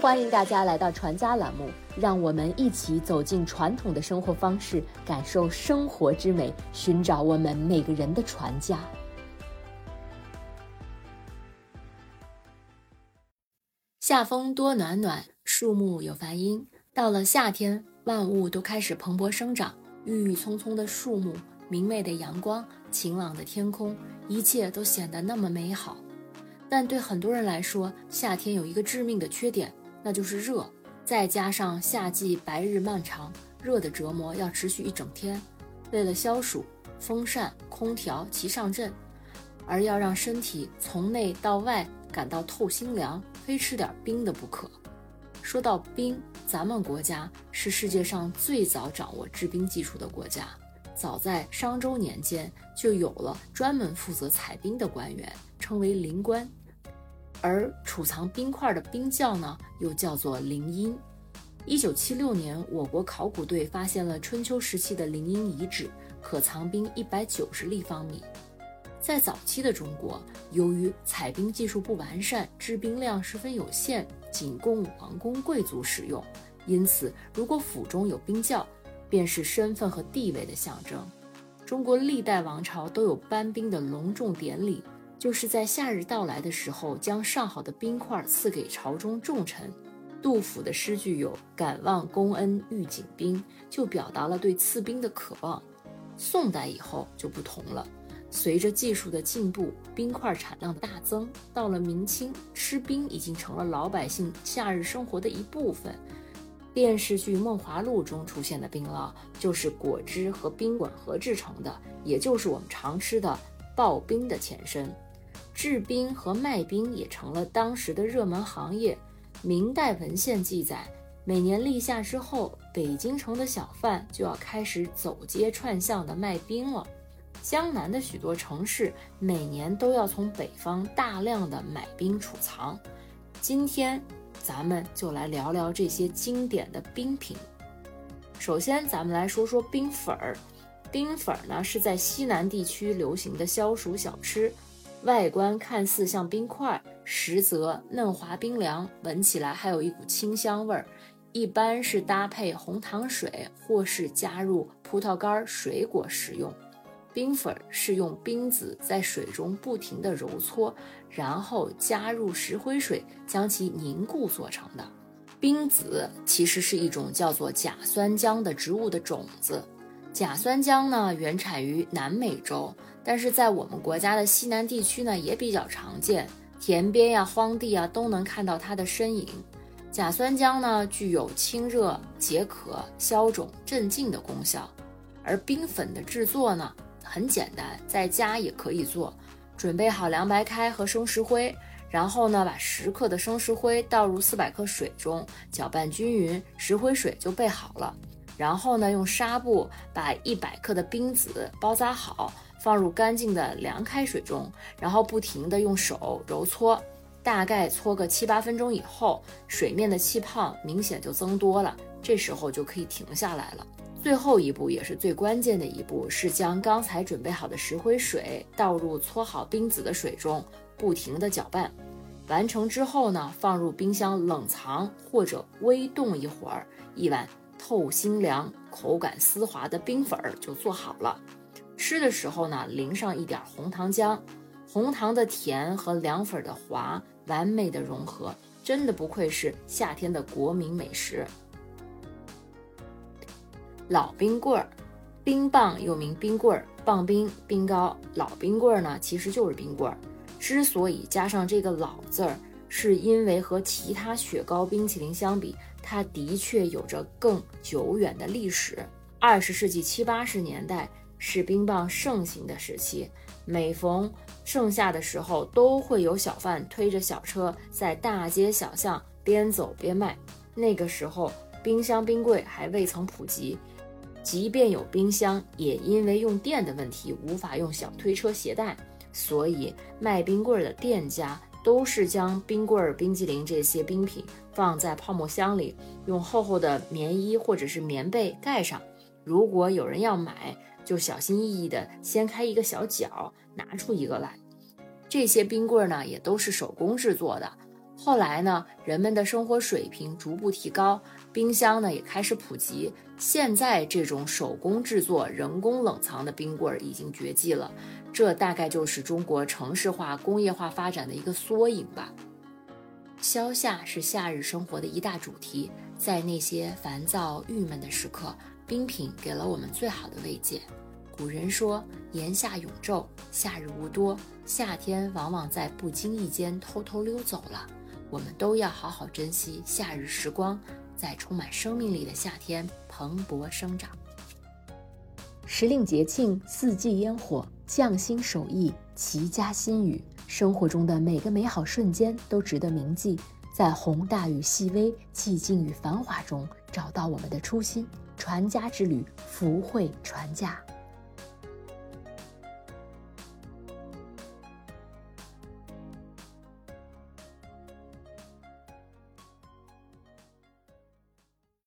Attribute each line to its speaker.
Speaker 1: 欢迎大家来到传家栏目，让我们一起走进传统的生活方式，感受生活之美，寻找我们每个人的传家。夏风多暖暖，树木有繁阴。到了夏天，万物都开始蓬勃生长，郁郁葱葱的树木，明媚的阳光，晴朗的天空，一切都显得那么美好。但对很多人来说，夏天有一个致命的缺点。那就是热，再加上夏季白日漫长，热的折磨要持续一整天。为了消暑，风扇、空调齐上阵，而要让身体从内到外感到透心凉，非吃点冰的不可。说到冰，咱们国家是世界上最早掌握制冰技术的国家，早在商周年间就有了专门负责采冰的官员，称为灵官。而储藏冰块的冰窖呢，又叫做陵阴。一九七六年，我国考古队发现了春秋时期的陵阴遗址，可藏冰一百九十立方米。在早期的中国，由于采冰技术不完善，制冰量十分有限，仅供王公贵族使用，因此，如果府中有冰窖，便是身份和地位的象征。中国历代王朝都有搬冰的隆重典礼。就是在夏日到来的时候，将上好的冰块赐给朝中重臣。杜甫的诗句有“敢忘公恩遇景冰”，就表达了对赐冰的渴望。宋代以后就不同了，随着技术的进步，冰块产量的大增，到了明清，吃冰已经成了老百姓夏日生活的一部分。电视剧《梦华录》中出现的冰酪，就是果汁和冰管合制成的，也就是我们常吃的刨冰的前身。制冰和卖冰也成了当时的热门行业。明代文献记载，每年立夏之后，北京城的小贩就要开始走街串巷的卖冰了。江南的许多城市每年都要从北方大量的买冰储藏。今天，咱们就来聊聊这些经典的冰品。首先，咱们来说说冰粉儿。冰粉儿呢，是在西南地区流行的消暑小吃。外观看似像冰块，实则嫩滑冰凉，闻起来还有一股清香味儿。一般是搭配红糖水，或是加入葡萄干、水果食用。冰粉是用冰子在水中不停地揉搓，然后加入石灰水将其凝固做成的。冰子其实是一种叫做甲酸浆的植物的种子。甲酸浆呢，原产于南美洲。但是在我们国家的西南地区呢，也比较常见，田边呀、荒地啊都能看到它的身影。甲酸浆呢，具有清热解渴、消肿镇静的功效。而冰粉的制作呢，很简单，在家也可以做。准备好凉白开和生石灰，然后呢，把十克的生石灰倒入四百克水中，搅拌均匀，石灰水就备好了。然后呢，用纱布把一百克的冰子包扎好。放入干净的凉开水中，然后不停地用手揉搓，大概搓个七八分钟以后，水面的气泡明显就增多了，这时候就可以停下来了。最后一步也是最关键的一步，是将刚才准备好的石灰水倒入搓好冰子的水中，不停地搅拌。完成之后呢，放入冰箱冷藏或者微冻一会儿，一碗透心凉、口感丝滑的冰粉儿就做好了。吃的时候呢，淋上一点红糖浆，红糖的甜和凉粉的滑，完美的融合，真的不愧是夏天的国民美食。老冰棍儿，冰棒又名冰棍儿、棒冰、冰糕。老冰棍儿呢，其实就是冰棍儿。之所以加上这个“老”字儿，是因为和其他雪糕冰淇淋相比，它的确有着更久远的历史。二十世纪七八十年代。是冰棒盛行的时期，每逢盛夏的时候，都会有小贩推着小车在大街小巷边走边卖。那个时候，冰箱冰柜还未曾普及，即便有冰箱，也因为用电的问题无法用小推车携带，所以卖冰棍的店家都是将冰棍、冰激凌这些冰品放在泡沫箱里，用厚厚的棉衣或者是棉被盖上。如果有人要买，就小心翼翼地掀开一个小角，拿出一个来。这些冰棍呢，也都是手工制作的，后来呢，人们的生活水平逐步提高，冰箱呢也开始普及。现在这种手工制作、人工冷藏的冰棍儿已经绝迹了。这大概就是中国城市化、工业化发展的一个缩影吧。消夏是夏日生活的一大主题，在那些烦躁、郁闷的时刻，冰品给了我们最好的慰藉。古人说：“炎夏永昼，夏日无多。”夏天往往在不经意间偷偷溜走了。我们都要好好珍惜夏日时光，在充满生命力的夏天蓬勃生长。
Speaker 2: 时令节庆，四季烟火，匠心手艺，齐家心语。生活中的每个美好瞬间都值得铭记，在宏大与细微、寂静与繁华中，找到我们的初心。传家之旅，福慧传家。